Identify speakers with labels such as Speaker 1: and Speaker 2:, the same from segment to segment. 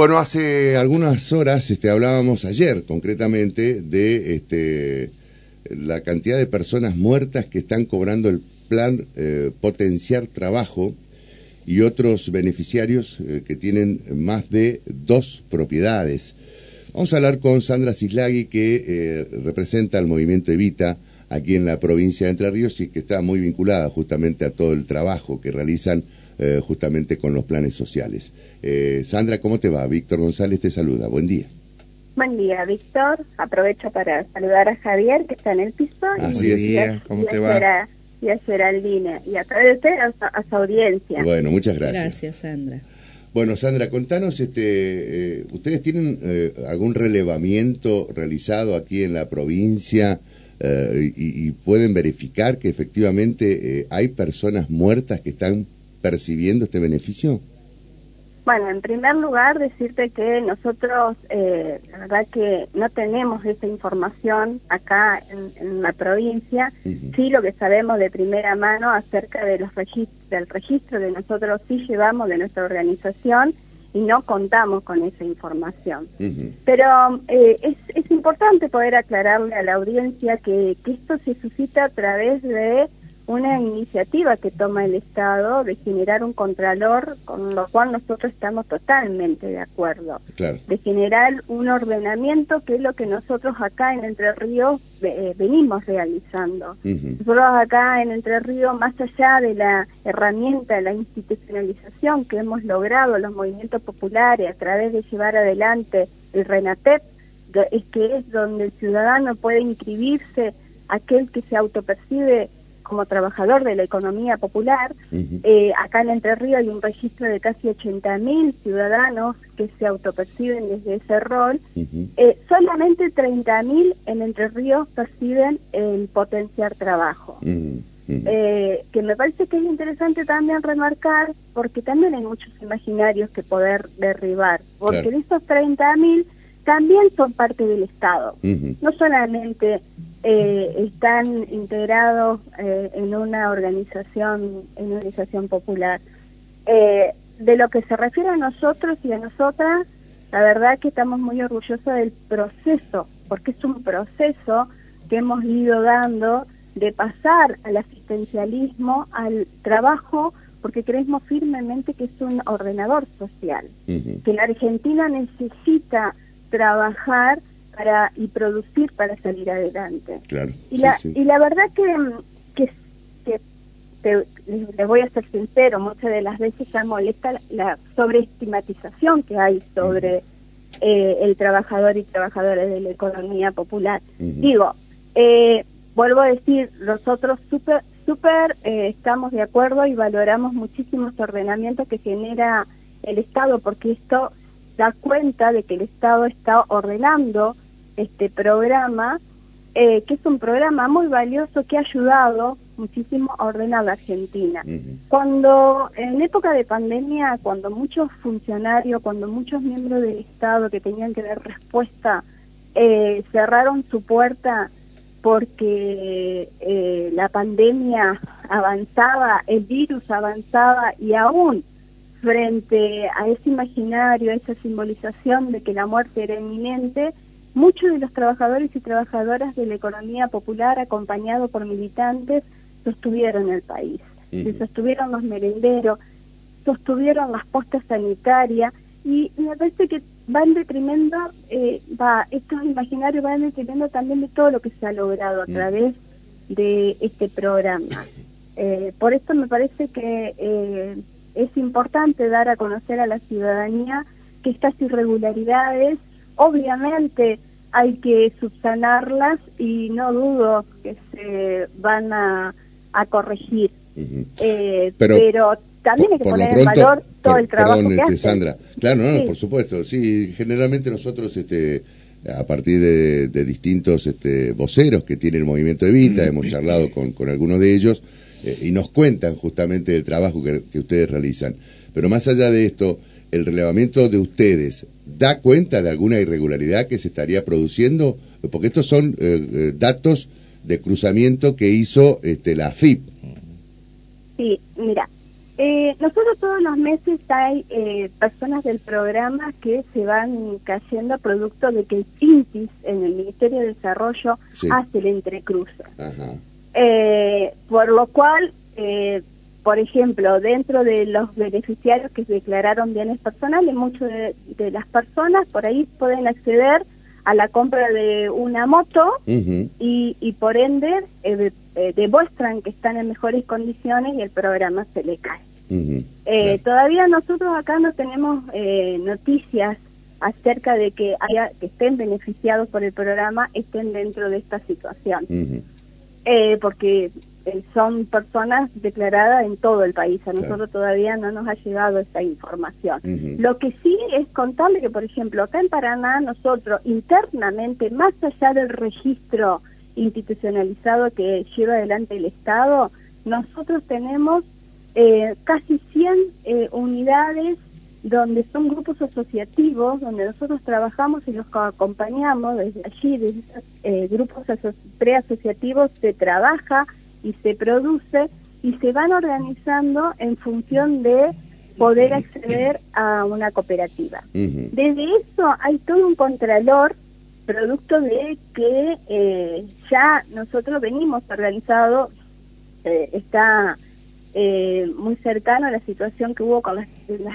Speaker 1: Bueno, hace algunas horas este, hablábamos ayer concretamente de este, la cantidad de personas muertas que están cobrando el plan eh, Potenciar Trabajo y otros beneficiarios eh, que tienen más de dos propiedades. Vamos a hablar con Sandra Cislagui, que eh, representa al movimiento Evita aquí en la provincia de Entre Ríos y que está muy vinculada justamente a todo el trabajo que realizan eh, justamente con los planes sociales. Eh, Sandra, ¿cómo te va? Víctor González te saluda. Buen día.
Speaker 2: Buen día, Víctor. Aprovecho para saludar a Javier, que está en el piso.
Speaker 1: Así
Speaker 2: y,
Speaker 1: es.
Speaker 2: ¿Cómo te va? Y a Geraldine. Y a través de a, a su audiencia.
Speaker 1: Bueno, muchas gracias.
Speaker 3: Gracias, Sandra.
Speaker 1: Bueno, Sandra, contanos, este, eh, ¿ustedes tienen eh, algún relevamiento realizado aquí en la provincia eh, y, y, pueden verificar que efectivamente hay personas muertas que están percibiendo este beneficio?
Speaker 2: Bueno, en primer lugar, decirte que nosotros, eh, la verdad que no tenemos esa información acá en, en la provincia, uh -huh. sí lo que sabemos de primera mano acerca de los registros, del registro de nosotros sí llevamos de nuestra organización y no contamos con esa información. Uh -huh. Pero eh, es, es importante poder aclararle a la audiencia que, que esto se suscita a través de una iniciativa que toma el Estado de generar un contralor, con lo cual nosotros estamos totalmente de acuerdo.
Speaker 1: Claro.
Speaker 2: De generar un ordenamiento que es lo que nosotros acá en Entre Ríos eh, venimos realizando. Uh -huh. Nosotros acá en Entre Ríos, más allá de la herramienta de la institucionalización que hemos logrado los movimientos populares a través de llevar adelante el RENATEP, es que es donde el ciudadano puede inscribirse, aquel que se autopercibe como trabajador de la economía popular. Uh -huh. eh, acá en Entre Ríos hay un registro de casi 80.000 ciudadanos que se autoperciben desde ese rol. Uh -huh. eh, solamente 30.000 en Entre Ríos perciben el potenciar trabajo. Uh -huh. eh, que me parece que es interesante también remarcar, porque también hay muchos imaginarios que poder derribar, porque claro. de esos 30.000 también son parte del Estado. No solamente eh, están integrados eh, en una organización, en una organización popular. Eh, de lo que se refiere a nosotros y a nosotras, la verdad que estamos muy orgullosos del proceso, porque es un proceso que hemos ido dando de pasar al asistencialismo, al trabajo, porque creemos firmemente que es un ordenador social, uh -huh. que la Argentina necesita trabajar para y producir para salir adelante.
Speaker 1: Claro,
Speaker 2: y, la,
Speaker 1: sí,
Speaker 2: y la verdad que, que, que te, le voy a ser sincero, muchas de las veces ya molesta la sobreestigmatización que hay sobre uh -huh. eh, el trabajador y trabajadoras de la economía popular. Uh -huh. Digo, eh, vuelvo a decir, nosotros súper super, eh, estamos de acuerdo y valoramos muchísimo este ordenamiento que genera el Estado, porque esto da cuenta de que el Estado está ordenando este programa, eh, que es un programa muy valioso que ha ayudado muchísimo a ordenar la Argentina. Uh -huh. Cuando en época de pandemia, cuando muchos funcionarios, cuando muchos miembros del Estado que tenían que dar respuesta eh, cerraron su puerta porque eh, la pandemia avanzaba, el virus avanzaba y aún frente a ese imaginario, a esa simbolización de que la muerte era inminente, muchos de los trabajadores y trabajadoras de la economía popular, acompañados por militantes, sostuvieron el país. Uh -huh. Sostuvieron los merenderos, sostuvieron las postas sanitarias y me parece que va en detrimento, eh, va, estos imaginarios van en detrimento también de todo lo que se ha logrado a uh -huh. través de este programa. Eh, por esto me parece que eh, es importante dar a conocer a la ciudadanía que estas irregularidades, obviamente hay que subsanarlas y no dudo que se van a, a corregir. Uh -huh. eh, pero, pero, también hay que poner pronto, en valor todo
Speaker 1: por,
Speaker 2: el trabajo
Speaker 1: perdón,
Speaker 2: que
Speaker 1: este,
Speaker 2: hacen.
Speaker 1: Sandra. Claro, no, sí. por supuesto. Sí, generalmente nosotros, este, a partir de, de distintos este, voceros que tiene el movimiento Evita, hemos charlado con, con algunos de ellos, eh, y nos cuentan justamente el trabajo que, que, ustedes realizan. Pero más allá de esto, el relevamiento de ustedes da cuenta de alguna irregularidad que se estaría produciendo, porque estos son eh, eh, datos de cruzamiento que hizo este, la AFIP.
Speaker 2: Sí, mira, Eh, nosotros todos los meses hay eh, personas del programa que se van cayendo producto de que el INTIS en el Ministerio de Desarrollo hace el entrecruce. Eh, por lo cual, por ejemplo, dentro de los beneficiarios que declararon bienes personales, muchas de, las personas por ahí pueden acceder a la compra de una moto y, por ende demuestran que están en mejores condiciones y el programa se le cae. Eh, todavía nosotros acá no tenemos eh, noticias acerca de que haya que estén beneficiados por el programa estén dentro de esta situación eh, porque son personas declaradas en todo el país. A nosotros todavía no nos ha llegado esa información. Lo que sí es contarle que por ejemplo acá en Paraná nosotros internamente más allá del registro institucionalizado que lleva adelante el Estado nosotros tenemos eh, casi 100 eh, unidades donde son grupos asociativos, donde nosotros trabajamos y los acompañamos desde allí, desde esos eh, grupos preasociativos se trabaja y se produce y se van organizando en función de poder acceder a una cooperativa. Desde eso hay todo un contralor producto de que ya nosotros venimos organizados, está eh, muy cercano a la situación que hubo con las,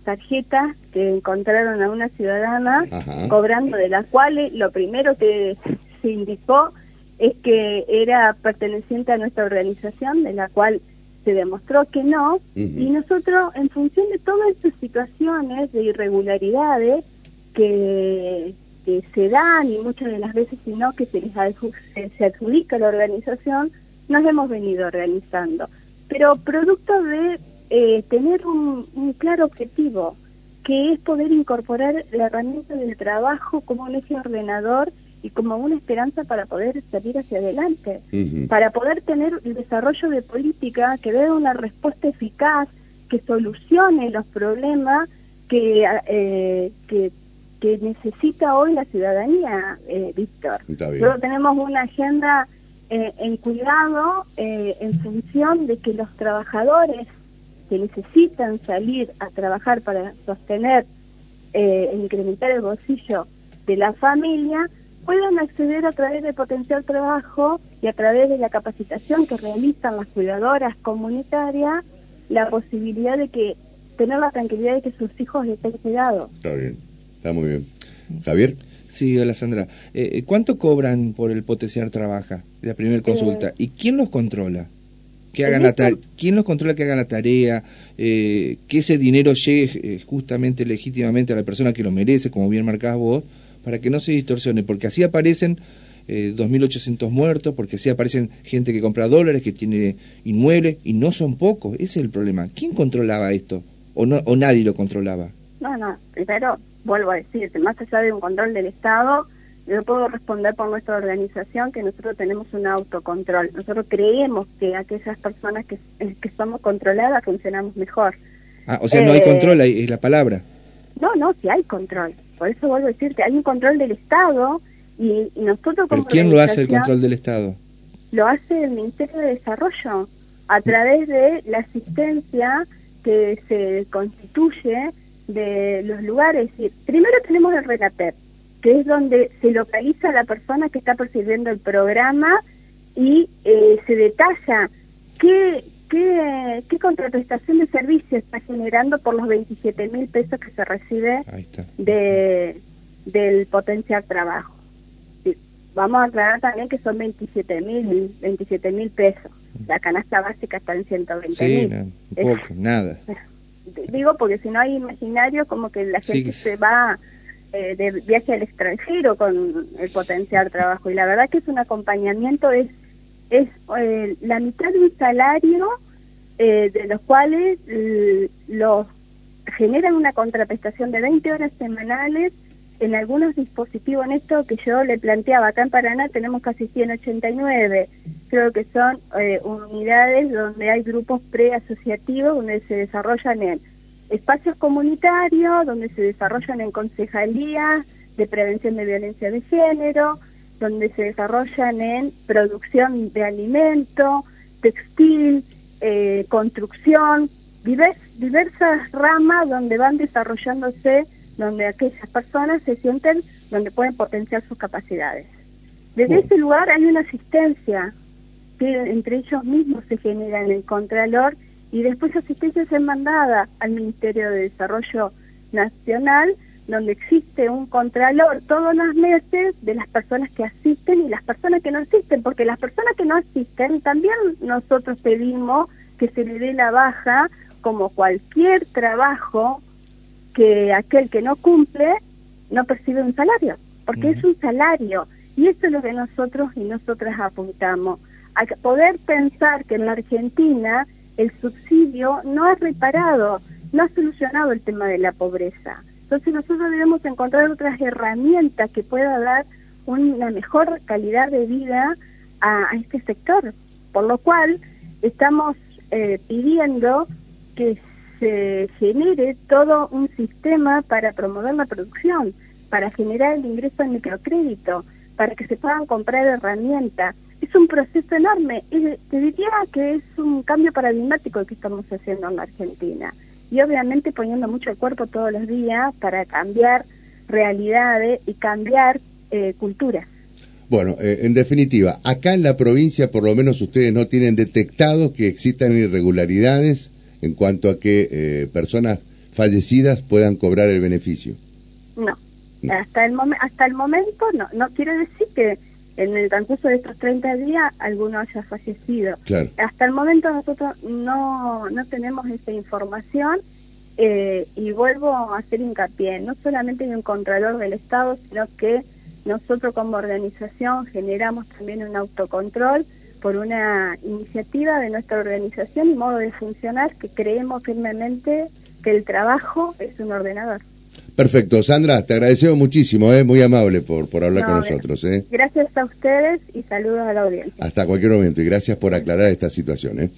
Speaker 2: tarjetas que encontraron a una ciudadana cobrando de las cuales lo primero que se indicó es que era perteneciente a nuestra organización, de la cual se demostró que no, y nosotros en función de todas estas situaciones de irregularidades que, que se dan y muchas de las veces si no que se les se adjudica a la organización, nos hemos venido organizando pero producto de eh, tener un, claro objetivo, que es poder incorporar la herramienta del trabajo como un eje ordenador y como una esperanza para poder salir hacia adelante, para poder tener el desarrollo de política que dé una respuesta eficaz, que solucione los problemas que, eh, que, necesita hoy la ciudadanía, eh, Víctor. Luego tenemos una agenda eh, en cuidado eh, en función de que los trabajadores que necesitan salir a trabajar para sostener eh, incrementar el bolsillo de la familia puedan acceder a través de potencial trabajo y a través de la capacitación que realizan las cuidadoras comunitarias la posibilidad de que tener la tranquilidad de que sus hijos estén cuidados.
Speaker 1: Está bien, está muy bien. Javier.
Speaker 3: Sí, hola Sandra. Eh, eh, ¿Cuánto cobran por el potenciar trabaja? La primera consulta. ¿Y quién los controla? Que hagan la ¿Quién los controla que hagan la tarea? Eh, que ese dinero llegue eh, justamente legítimamente a la persona que lo merece, como bien marcás vos, para que no se distorsione, porque así aparecen eh, 2.800 muertos, porque así aparecen gente que compra dólares, que tiene inmuebles, y no son pocos, ese es el problema. ¿Quién controlaba esto? ¿O, no, o nadie lo controlaba?
Speaker 2: No, no, primero vuelvo a decirte, más allá de un control del Estado, yo puedo responder por nuestra organización que nosotros tenemos un autocontrol. Nosotros creemos que aquellas personas que, eh, que somos controladas funcionamos mejor.
Speaker 3: Ah, o sea, no hay eh, control, es la palabra.
Speaker 2: No, no, sí hay control. Por eso vuelvo a decirte, hay un control del Estado y, nosotros como
Speaker 3: ¿Pero quién lo hace el control del Estado?
Speaker 2: Lo hace el Ministerio de Desarrollo a través de la asistencia que se constituye de los lugares. primero tenemos el RENAPER, que es donde se localiza la persona que está percibiendo el programa y eh, se detalla qué, qué, qué contraprestación de servicio está generando por los 27 mil pesos que se recibe de, del potencial trabajo. Vamos a aclarar también que son 27 mil 27 mil pesos. La canasta básica está en 120 mil.
Speaker 3: nada
Speaker 2: digo porque si no hay imaginario como que la gente se va eh, de viaje al extranjero con el potencial trabajo. Y la verdad que es un acompañamiento es es eh, la mitad de un salario eh, de los cuales los generan una contraprestación de 20 horas semanales en algunos dispositivos. En esto que yo le planteaba acá en Paraná tenemos casi 189 creo que son eh, unidades donde hay grupos preasociativos donde se desarrollan en espacios comunitarios, donde se desarrollan en concejalías de prevención de violencia de género, donde se desarrollan en producción de alimento, textil, eh, construcción, diversas ramas donde van desarrollándose, donde aquellas personas se sienten, donde pueden potenciar sus capacidades. Desde ese lugar hay una asistencia que entre ellos mismos se genera en el Contralor y después asistencia es mandada al Ministerio de Desarrollo Nacional, donde existe un contralor todos los meses de las personas que asisten y las personas que no asisten, porque las personas que no asisten también nosotros pedimos que se le dé la baja como cualquier trabajo que aquel que no cumple no percibe un salario, porque es un salario y eso es lo que nosotros y nosotras apuntamos, a poder pensar que en la Argentina el subsidio no ha reparado, no ha solucionado el tema de la pobreza. Entonces nosotros debemos encontrar otras herramientas que puedan dar una mejor calidad de vida a, este sector, por lo cual estamos eh, pidiendo que se genere todo un sistema para promover la producción, para generar el ingreso al microcrédito, para que se puedan comprar herramientas. Es un proceso enorme te diría que es un cambio paradigmático que estamos haciendo en la Argentina. Y obviamente poniendo mucho el cuerpo todos los días para cambiar realidades y cambiar eh, culturas.
Speaker 1: Bueno, eh, en definitiva, acá en la provincia por lo menos ustedes no tienen detectado que existan irregularidades en cuanto a que eh, personas fallecidas puedan cobrar el beneficio.
Speaker 2: No, hasta el, hasta el momento no. No quiero decir que en el transcurso de estos 30 días alguno haya fallecido. Hasta el momento nosotros no, no tenemos esa información eh, y vuelvo a hacer hincapié, no solamente hay un contralor del Estado, sino que nosotros como organización generamos también un autocontrol por una iniciativa de nuestra organización y modo de funcionar que creemos firmemente que el trabajo es un ordenador.
Speaker 1: Perfecto, Sandra, te agradecemos muchísimo, ¿eh? muy amable por, por hablar con nosotros. ¿eh?
Speaker 2: Gracias a ustedes y saludos a la audiencia.
Speaker 1: Hasta cualquier momento y gracias por aclarar esta situación. ¿eh?